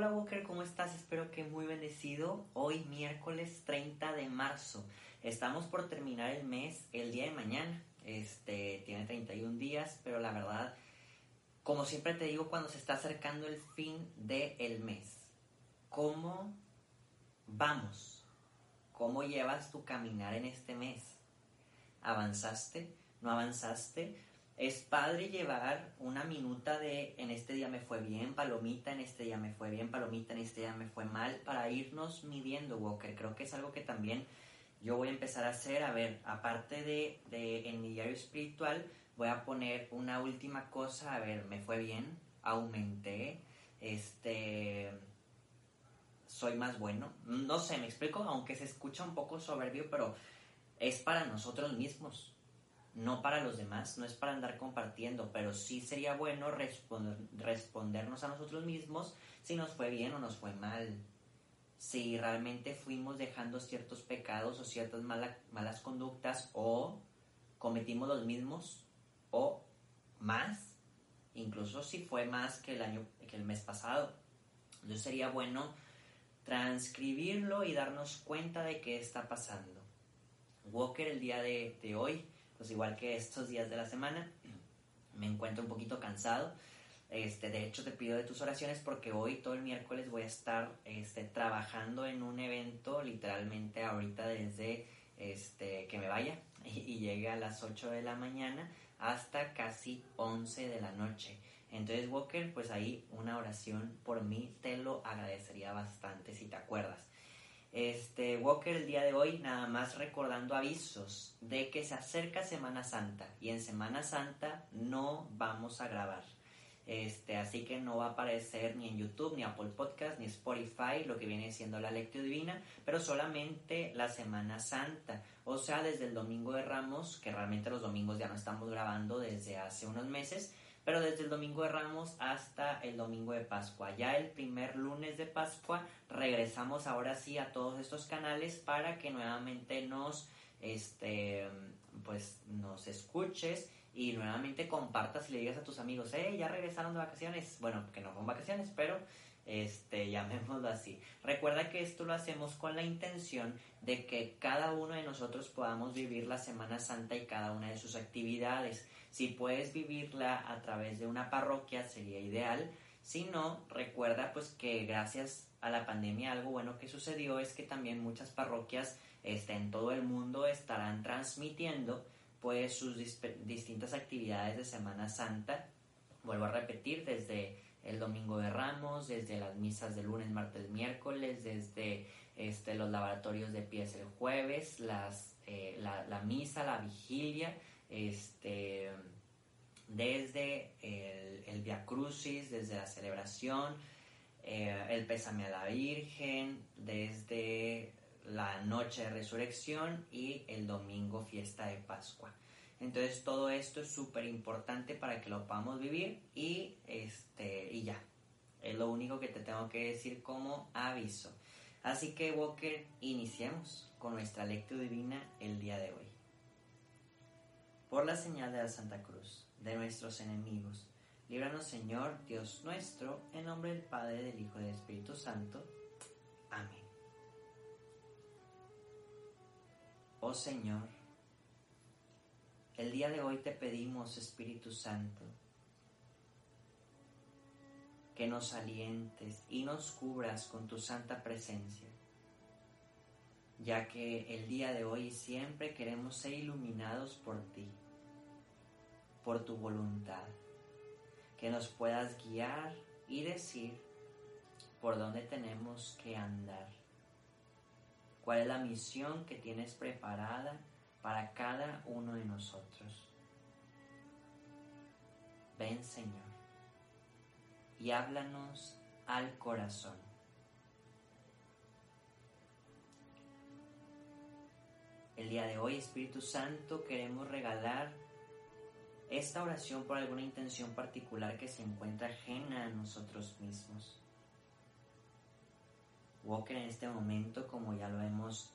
hola Walker, ¿cómo estás? Espero que muy bendecido. Hoy miércoles 30 de marzo. Estamos por terminar el mes el día de mañana. Este tiene 31 días, pero la verdad, como siempre te digo, cuando se está acercando el fin del mes, ¿cómo vamos? ¿Cómo llevas tu caminar en este mes? ¿Avanzaste? ¿No avanzaste? Es padre llevar una minuta de en este día me fue bien, palomita, en este día me fue bien, palomita, en este día me fue mal, para irnos midiendo, Walker. Creo que es algo que también yo voy a empezar a hacer. A ver, aparte de, de en mi diario espiritual, voy a poner una última cosa. A ver, me fue bien, aumenté, este soy más bueno. No sé, me explico, aunque se escucha un poco soberbio, pero es para nosotros mismos no para los demás, no es para andar compartiendo, pero sí sería bueno respondernos a nosotros mismos si nos fue bien o nos fue mal, si realmente fuimos dejando ciertos pecados o ciertas malas conductas o cometimos los mismos o más, incluso si fue más que el año que el mes pasado. Entonces sería bueno transcribirlo y darnos cuenta de qué está pasando. Walker el día de hoy pues igual que estos días de la semana, me encuentro un poquito cansado. Este, de hecho, te pido de tus oraciones porque hoy, todo el miércoles, voy a estar este, trabajando en un evento, literalmente ahorita desde este, que me vaya y, y llegue a las 8 de la mañana hasta casi 11 de la noche. Entonces, Walker, pues ahí una oración por mí te lo agradecería bastante si te acuerdas. Este, Walker el día de hoy nada más recordando avisos de que se acerca Semana Santa y en Semana Santa no vamos a grabar. Este, así que no va a aparecer ni en YouTube, ni Apple Podcast, ni Spotify, lo que viene siendo la lectura divina, pero solamente la Semana Santa. O sea, desde el Domingo de Ramos, que realmente los domingos ya no estamos grabando desde hace unos meses, pero desde el domingo de Ramos hasta el domingo de Pascua. Ya el primer lunes de Pascua regresamos ahora sí a todos estos canales para que nuevamente nos este pues nos escuches y nuevamente compartas y le digas a tus amigos, eh, ya regresaron de vacaciones. Bueno, que no son vacaciones, pero este, llamémoslo así. Recuerda que esto lo hacemos con la intención de que cada uno de nosotros podamos vivir la Semana Santa y cada una de sus actividades. Si puedes vivirla a través de una parroquia sería ideal. Si no, recuerda pues que gracias a la pandemia algo bueno que sucedió es que también muchas parroquias este, en todo el mundo estarán transmitiendo pues sus distintas actividades de Semana Santa. Vuelvo a repetir, desde el domingo de Ramos, desde las misas de lunes, martes, miércoles, desde este, los laboratorios de pies el jueves, las, eh, la, misa, la vigilia, este, desde el, el Via Crucis, desde la celebración, eh, el pésame a la Virgen, desde la noche de resurrección y el domingo fiesta de Pascua. Entonces todo esto es súper importante para que lo podamos vivir y, este, y ya. Es lo único que te tengo que decir como aviso. Así que Walker, iniciemos con nuestra lectura divina el día de hoy. Por la señal de la Santa Cruz, de nuestros enemigos, líbranos Señor Dios nuestro, en nombre del Padre, del Hijo y del Espíritu Santo. Amén. Oh Señor, el día de hoy te pedimos, Espíritu Santo, que nos alientes y nos cubras con tu santa presencia, ya que el día de hoy siempre queremos ser iluminados por ti, por tu voluntad, que nos puedas guiar y decir por dónde tenemos que andar, cuál es la misión que tienes preparada para cada uno de nosotros. Ven Señor y háblanos al corazón. El día de hoy, Espíritu Santo, queremos regalar esta oración por alguna intención particular que se encuentra ajena a nosotros mismos. Walker en este momento, como ya lo hemos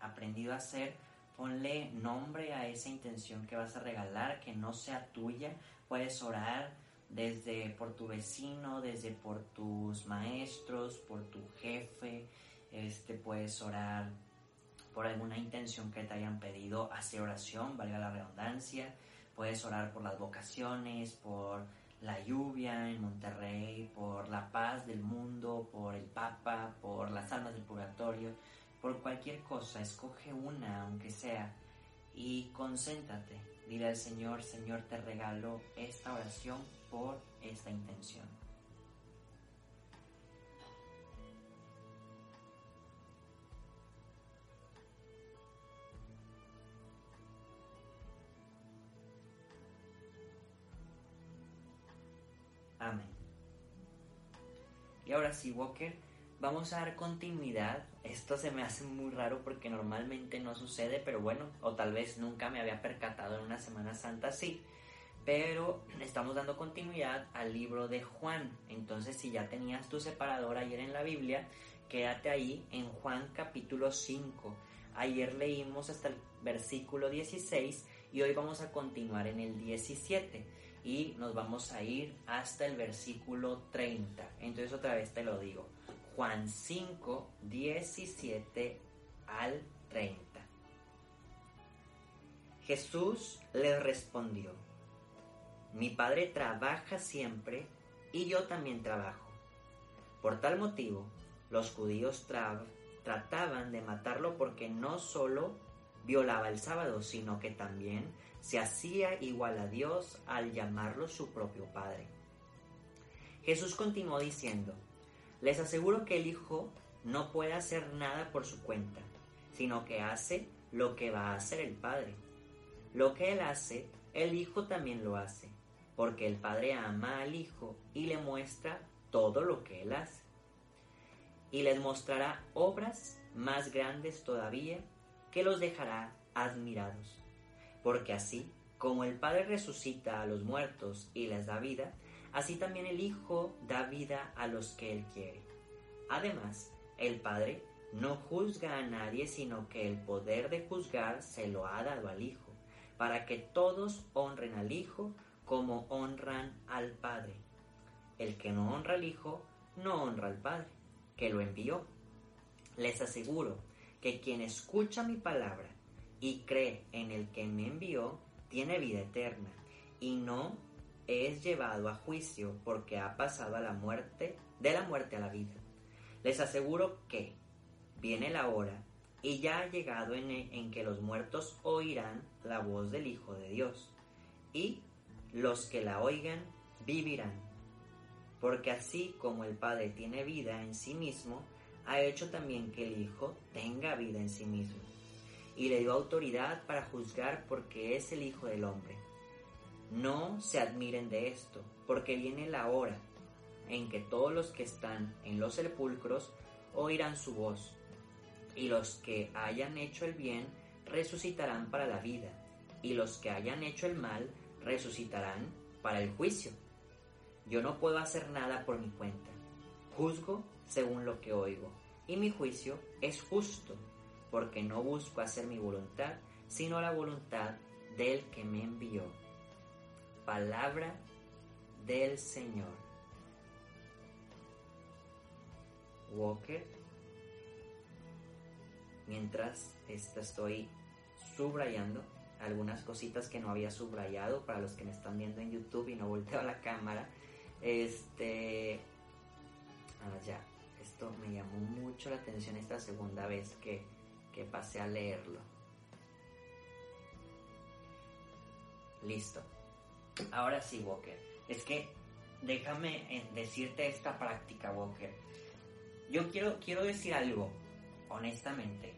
aprendido a hacer, Ponle nombre a esa intención que vas a regalar, que no sea tuya. Puedes orar desde por tu vecino, desde por tus maestros, por tu jefe, este, puedes orar por alguna intención que te hayan pedido, hacer oración, valga la redundancia, puedes orar por las vocaciones, por la lluvia en Monterrey, por la paz del mundo, por el Papa, por las almas del purgatorio, por cualquier cosa, escoge una, aunque sea, y concéntrate. Dile al Señor, Señor, te regalo esta oración por esta intención. Amén. Y ahora sí, Walker, vamos a dar continuidad. Esto se me hace muy raro porque normalmente no sucede, pero bueno, o tal vez nunca me había percatado en una Semana Santa así. Pero estamos dando continuidad al libro de Juan. Entonces, si ya tenías tu separador ayer en la Biblia, quédate ahí en Juan capítulo 5. Ayer leímos hasta el versículo 16 y hoy vamos a continuar en el 17 y nos vamos a ir hasta el versículo 30. Entonces otra vez te lo digo. Juan 5, 17 al 30. Jesús le respondió, mi Padre trabaja siempre y yo también trabajo. Por tal motivo, los judíos trataban de matarlo porque no solo violaba el sábado, sino que también se hacía igual a Dios al llamarlo su propio Padre. Jesús continuó diciendo, les aseguro que el Hijo no puede hacer nada por su cuenta, sino que hace lo que va a hacer el Padre. Lo que Él hace, el Hijo también lo hace, porque el Padre ama al Hijo y le muestra todo lo que Él hace. Y les mostrará obras más grandes todavía que los dejará admirados porque así como el Padre resucita a los muertos y les da vida, así también el Hijo da vida a los que Él quiere. Además, el Padre no juzga a nadie, sino que el poder de juzgar se lo ha dado al Hijo, para que todos honren al Hijo como honran al Padre. El que no honra al Hijo, no honra al Padre, que lo envió. Les aseguro que quien escucha mi palabra y cree en el que me envió, tiene vida eterna, y no es llevado a juicio porque ha pasado a la muerte, de la muerte a la vida. Les aseguro que viene la hora y ya ha llegado en, en que los muertos oirán la voz del Hijo de Dios, y los que la oigan vivirán. Porque así como el Padre tiene vida en sí mismo, ha hecho también que el Hijo tenga vida en sí mismo y le dio autoridad para juzgar porque es el Hijo del Hombre. No se admiren de esto, porque viene la hora en que todos los que están en los sepulcros oirán su voz, y los que hayan hecho el bien resucitarán para la vida, y los que hayan hecho el mal resucitarán para el juicio. Yo no puedo hacer nada por mi cuenta, juzgo según lo que oigo, y mi juicio es justo porque no busco hacer mi voluntad, sino la voluntad del que me envió. Palabra del Señor. Walker, mientras estoy subrayando algunas cositas que no había subrayado para los que me están viendo en YouTube y no volteo a la cámara. Este. Ah, ya. Esto me llamó mucho la atención esta segunda vez que que pasé a leerlo. Listo. Ahora sí, Walker. Es que déjame eh, decirte esta práctica, Walker. Yo quiero, quiero decir algo, honestamente.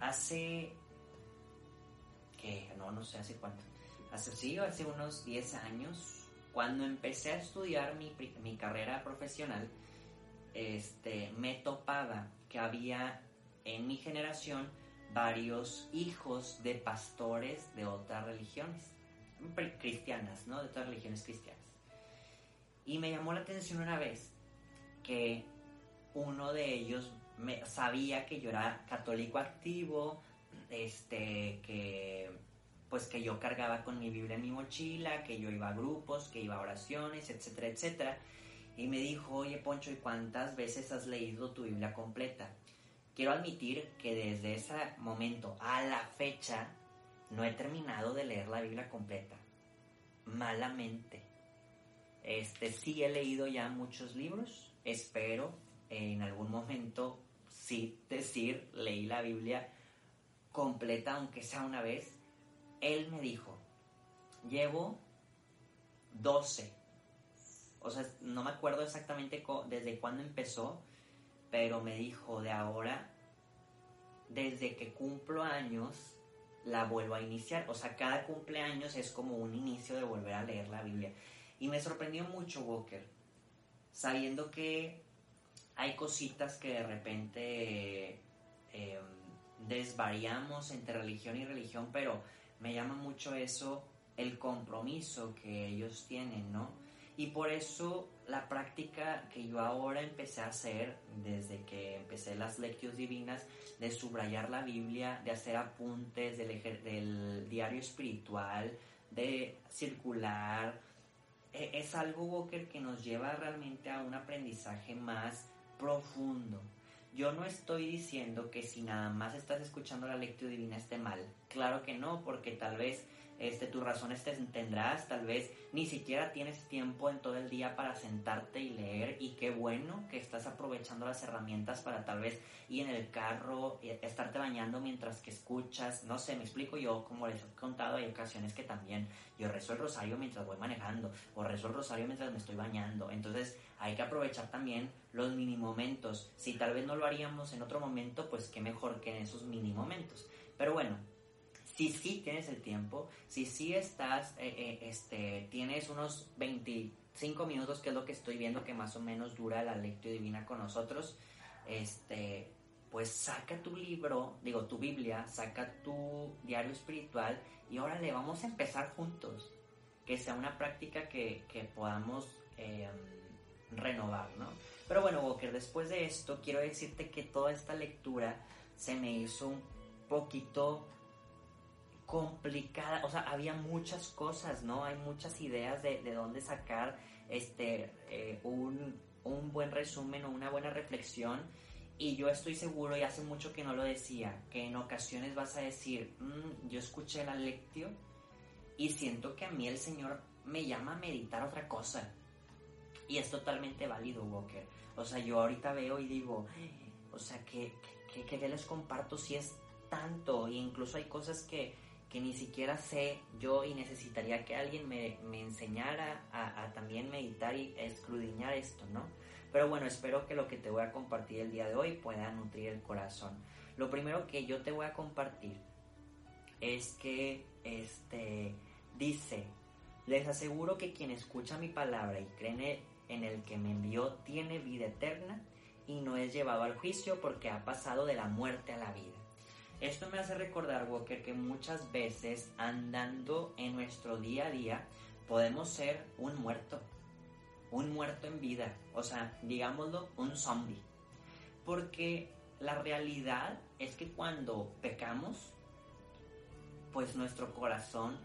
Hace... que No, no sé hace cuánto. Hace, sí, hace unos 10 años, cuando empecé a estudiar mi, mi carrera profesional, este, me topaba que había en mi generación varios hijos de pastores de otras religiones, cristianas, ¿no? De otras religiones cristianas. Y me llamó la atención una vez que uno de ellos sabía que yo era católico activo, este, que pues que yo cargaba con mi Biblia en mi mochila, que yo iba a grupos, que iba a oraciones, etcétera, etcétera. Y me dijo, oye Poncho, ¿y cuántas veces has leído tu Biblia completa? Quiero admitir que desde ese momento a la fecha no he terminado de leer la Biblia completa. Malamente. Este, sí he leído ya muchos libros. Espero en algún momento sí decir, leí la Biblia completa, aunque sea una vez. Él me dijo, llevo 12. O sea, no me acuerdo exactamente desde cuándo empezó, pero me dijo de ahora, desde que cumplo años, la vuelvo a iniciar. O sea, cada cumpleaños es como un inicio de volver a leer la Biblia. Y me sorprendió mucho Walker, sabiendo que hay cositas que de repente em, desvariamos entre religión y religión, pero me llama mucho eso, el compromiso que ellos tienen, ¿no? Y por eso la práctica que yo ahora empecé a hacer desde que empecé las lecturas divinas, de subrayar la Biblia, de hacer apuntes del, del diario espiritual, de circular, e, es algo, Walker, que nos lleva realmente a un aprendizaje más profundo. Yo no estoy diciendo que si nada más estás escuchando la lectura divina esté mal. Claro que no, porque tal vez este, tus razones te tendrás, tal vez ni siquiera tienes tiempo en todo el día para sentarte y leer y qué bueno que estás aprovechando las herramientas para tal vez ir en el carro, estarte bañando mientras que escuchas, no sé, me explico yo, como les he contado, hay ocasiones que también yo rezo el rosario mientras voy manejando o rezo el rosario mientras me estoy bañando, entonces hay que aprovechar también los mini momentos, si tal vez no lo haríamos en otro momento, pues qué mejor que en esos mini momentos, pero bueno, si sí tienes el tiempo, si sí estás, eh, eh, este, tienes unos 25 minutos, que es lo que estoy viendo que más o menos dura la lectura divina con nosotros, este, pues saca tu libro, digo tu Biblia, saca tu diario espiritual y ahora le vamos a empezar juntos. Que sea una práctica que, podamos em, renovar, ¿no? Pero bueno, Walker, después de esto, quiero decirte que toda esta lectura se me hizo un poquito complicada, o sea, había muchas cosas, ¿no? Hay muchas ideas de, de dónde sacar este, eh, un, un, buen resumen o una buena reflexión. Y yo estoy seguro, y hace mucho que no lo decía, que en ocasiones vas a decir, mm, yo escuché la lectio y siento que a mí el Señor me llama a meditar otra cosa. Y es totalmente válido, Walker. O sea, yo ahorita veo y digo, o sea, que, que, que les comparto si es tanto. E incluso hay cosas que, que ni siquiera sé yo y necesitaría que alguien me, enseñara a, también meditar y escrudiñar esto, ¿no? Pero bueno, espero que lo que te voy a compartir el día de hoy pueda nutrir el corazón. Lo primero que yo te voy a compartir es que este dice, les aseguro que quien escucha mi palabra y cree en el que me envió tiene vida eterna y no es llevado al juicio porque ha pasado de la muerte a la vida. Esto me hace recordar, Walker, que muchas veces andando en nuestro día a día podemos ser un muerto, un muerto en vida, o sea, digámoslo, un zombie. Porque la realidad es que cuando pecamos, pues nuestro corazón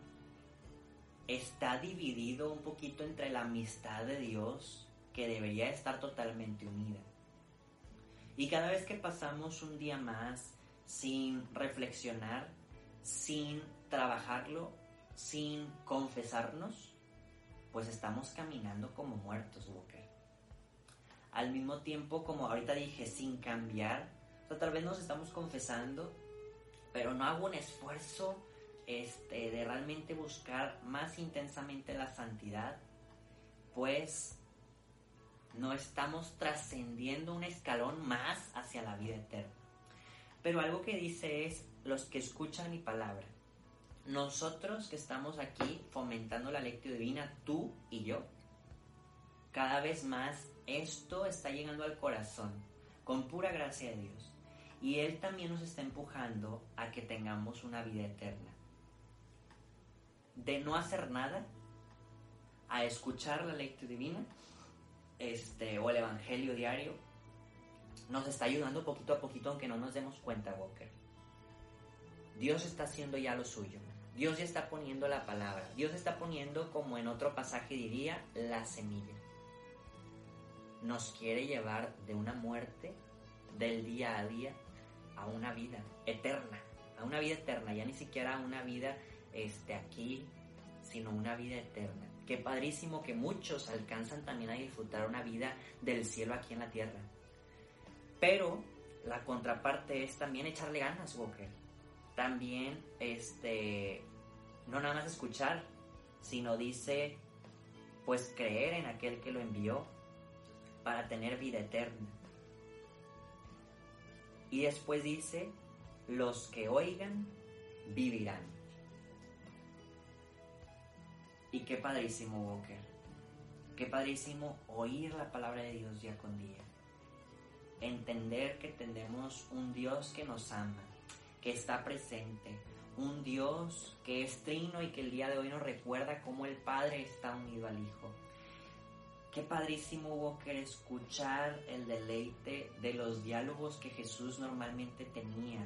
está dividido un poquito entre la amistad de Dios, que debería estar totalmente unida. Y cada vez que pasamos un día más sin reflexionar, sin trabajarlo, sin confesarnos, pues estamos caminando como muertos, Walker. Al mismo tiempo, como ahorita dije, sin cambiar, o tal vez nos estamos confesando, pero no hago un esfuerzo este, de realmente buscar más intensamente la santidad, pues no estamos trascendiendo un escalón más hacia la vida eterna. Pero algo que dice es los que escuchan mi palabra. Nosotros que estamos aquí fomentando la lectura divina, tú y yo, cada vez más esto está llegando al corazón con pura gracia de Dios. Y Él también nos está empujando a que tengamos una vida eterna. De no hacer nada, a escuchar la lectura divina, este, o el Evangelio diario, nos está ayudando poquito a poquito aunque no nos demos cuenta, Walker. Dios está haciendo ya lo suyo. Dios ya está poniendo la palabra. Dios está poniendo, como en otro pasaje diría, la semilla. Nos quiere llevar de una muerte del día a día a una vida eterna, a una vida eterna, ya ni siquiera a una vida este, aquí, sino una vida eterna. Qué padrísimo que muchos alcanzan también a disfrutar una vida del cielo aquí en la tierra. Pero la contraparte es también echarle ganas, Walker. También, este, no nada más escuchar, sino dice, pues creer en aquel que lo envió para tener vida eterna. Y después dice, los que oigan vivirán. Y qué padrísimo, Walker. Qué padrísimo oír la palabra de Dios día con día. Entender que tenemos un Dios que nos ama, que está presente, un Dios que es trino y que el día de hoy nos recuerda cómo el Padre está unido al Hijo. Qué padrísimo hubo que escuchar el deleite de los diálogos que Jesús normalmente tenía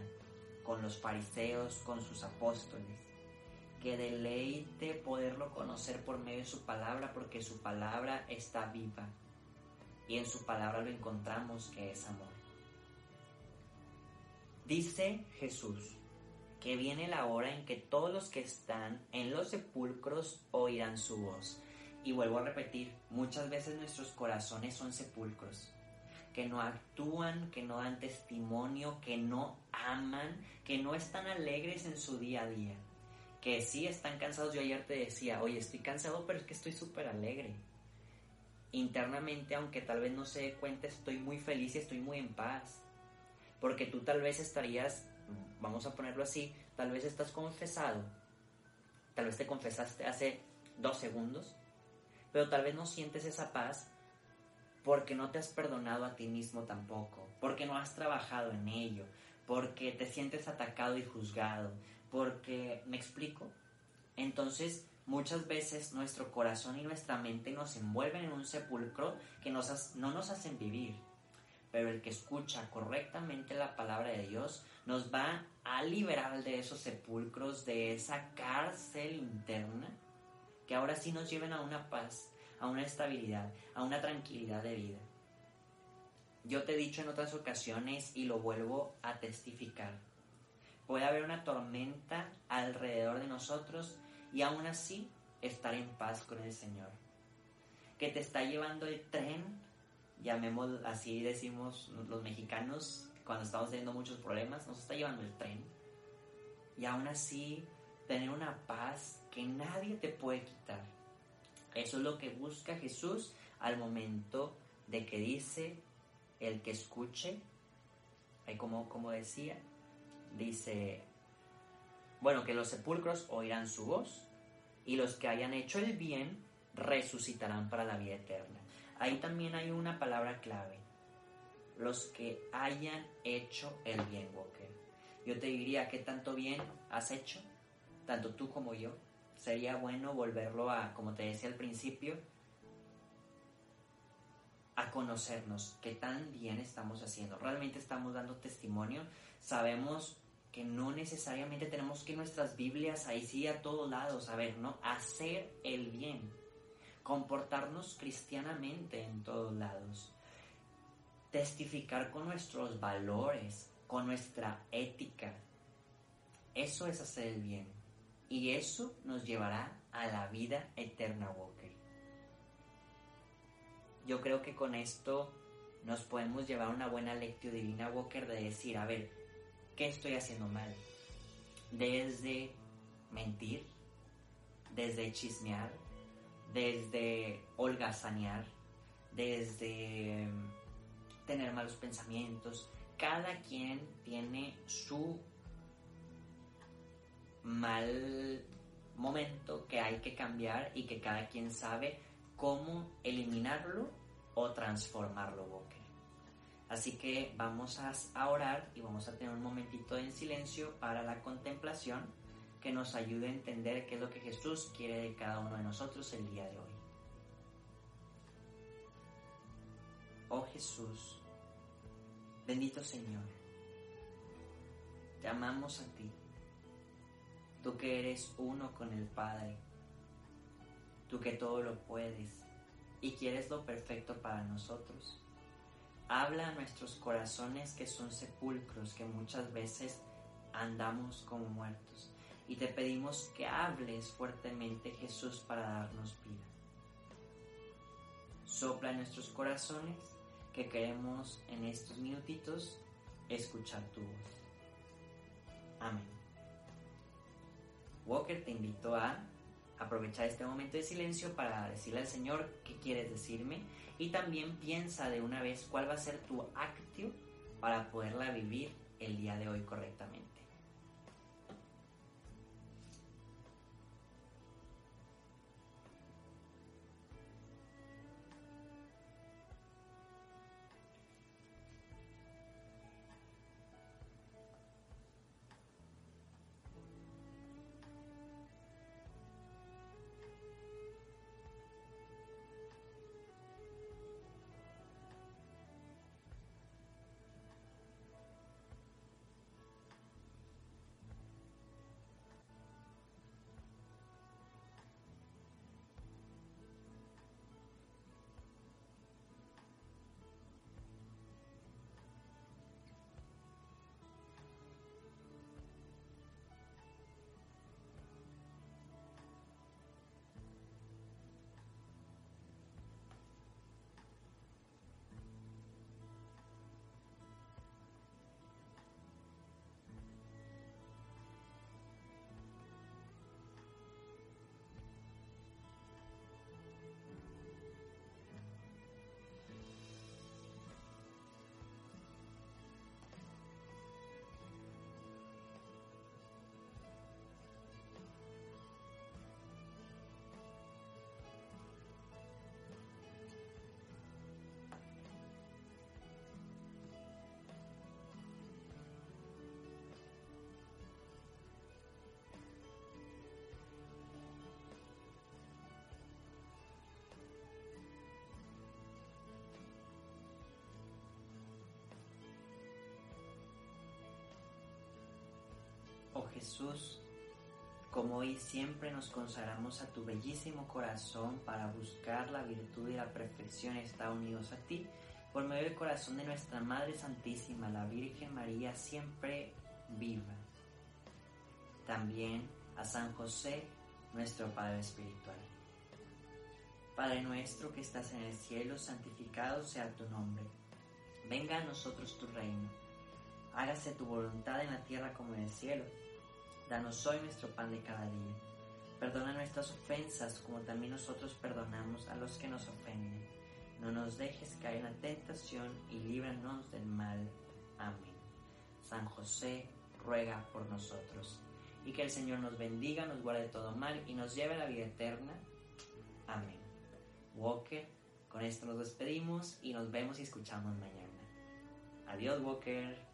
con los fariseos, con sus apóstoles. Qué deleite poderlo conocer por medio de su palabra, porque su palabra está viva. Y en su palabra lo encontramos que es amor. Dice Jesús que viene la hora en que todos los que están en los sepulcros oirán su voz y vuelvo a repetir, muchas veces nuestros corazones son sepulcros, que no actúan, que no dan testimonio, que no aman, que no están alegres en su día a día, que sí están cansados. Yo ayer te decía, oye, estoy cansado, pero es que estoy súper alegre. Internamente, aunque tal vez no se dé cuenta, estoy muy feliz y estoy muy en paz. Porque tú tal vez estarías, vamos a ponerlo así, tal vez estás confesado, tal vez te confesaste hace dos segundos, pero tal vez no sientes esa paz porque no te has perdonado a ti mismo tampoco, porque no has trabajado en ello, porque te sientes atacado y juzgado, porque, ¿me explico? Entonces, muchas veces nuestro corazón y nuestra mente nos envuelven en un sepulcro que nos, no nos hacen vivir. Pero el que escucha correctamente la palabra de Dios nos va a liberar de esos sepulcros, de esa cárcel interna que ahora sí nos lleven a una paz, a una estabilidad, a una tranquilidad de vida. Yo te he dicho en otras ocasiones y lo vuelvo a testificar. Puede haber una tormenta alrededor de nosotros y aún así estar en paz con el Señor. Que te está llevando el tren, llamemos así decimos los mexicanos cuando estamos teniendo muchos problemas, nos está llevando el tren. Y aún así tener una paz que nadie te puede quitar. Eso es lo que busca Jesús al momento de que dice el que escuche, como, como decía, dice, bueno, que los sepulcros oirán su voz y los que hayan hecho el bien resucitarán para la vida eterna. Ahí también hay una palabra clave, los que hayan hecho el bien, Walker. Yo te diría, ¿qué tanto bien has hecho? Tanto tú como yo sería bueno volverlo a, como te decía al principio, a conocernos, qué tan bien estamos haciendo. Realmente estamos dando testimonio. Sabemos no necesariamente tenemos que nuestras Biblias ahí sí a todos lados, a ver, ¿no? Hacer el bien, comportarnos cristianamente en todos lados, testificar con nuestros valores, con nuestra ética. Eso es hacer el bien. Y eso nos llevará a la vida eterna, Walker. Yo creo que con esto nos podemos llevar una buena lectio divina, Walker, de decir, a ver, ¿qué estoy haciendo mal? Desde mentir, desde chismear, desde holgazanear, desde mm, tener malos pensamientos. Cada quien tiene su mal momento que hay que cambiar y que cada quien sabe cómo eliminarlo o transformarlo. Así que vamos a orar y vamos a tener un momentito en silencio para la contemplación que nos ayude a entender qué es lo que Jesús quiere de cada uno de nosotros el día de hoy. Oh Jesús, bendito Señor, te amamos a ti tú que eres uno con el Padre, tú que todo lo puedes y quieres lo perfecto para nosotros. Habla a nuestros corazones que son sepulcros que muchas veces andamos como muertos y te pedimos que hables fuertemente Jesús para darnos vida. Sopla en nuestros corazones que queremos en estos minutitos escuchar tu voz. Amén. Walker te invito a aprovechar este momento de silencio para decirle al Señor qué quieres decirme y también piensa de una vez cuál va a ser tu acto para poderla vivir el día de hoy correctamente. Jesús, como hoy siempre nos consagramos a tu bellísimo corazón para buscar la virtud y la perfección, está unidos a ti, por medio del corazón de nuestra Madre Santísima, la Virgen María, siempre viva. También a San José, nuestro Padre Espiritual. Padre nuestro que estás en el cielo, santificado sea tu nombre. Venga a nosotros tu reino. Hágase tu voluntad en la tierra como en el cielo. Danos hoy nuestro pan de cada día. Perdona nuestras ofensas como también nosotros perdonamos a los que nos ofenden. No nos dejes caer en la tentación y líbranos del mal. Amén. San José, ruega por nosotros. Y que el Señor nos bendiga, nos guarde de todo mal y nos lleve a la vida eterna. Amén. Walker, con esto nos despedimos y nos vemos y escuchamos mañana. Adiós, Walker.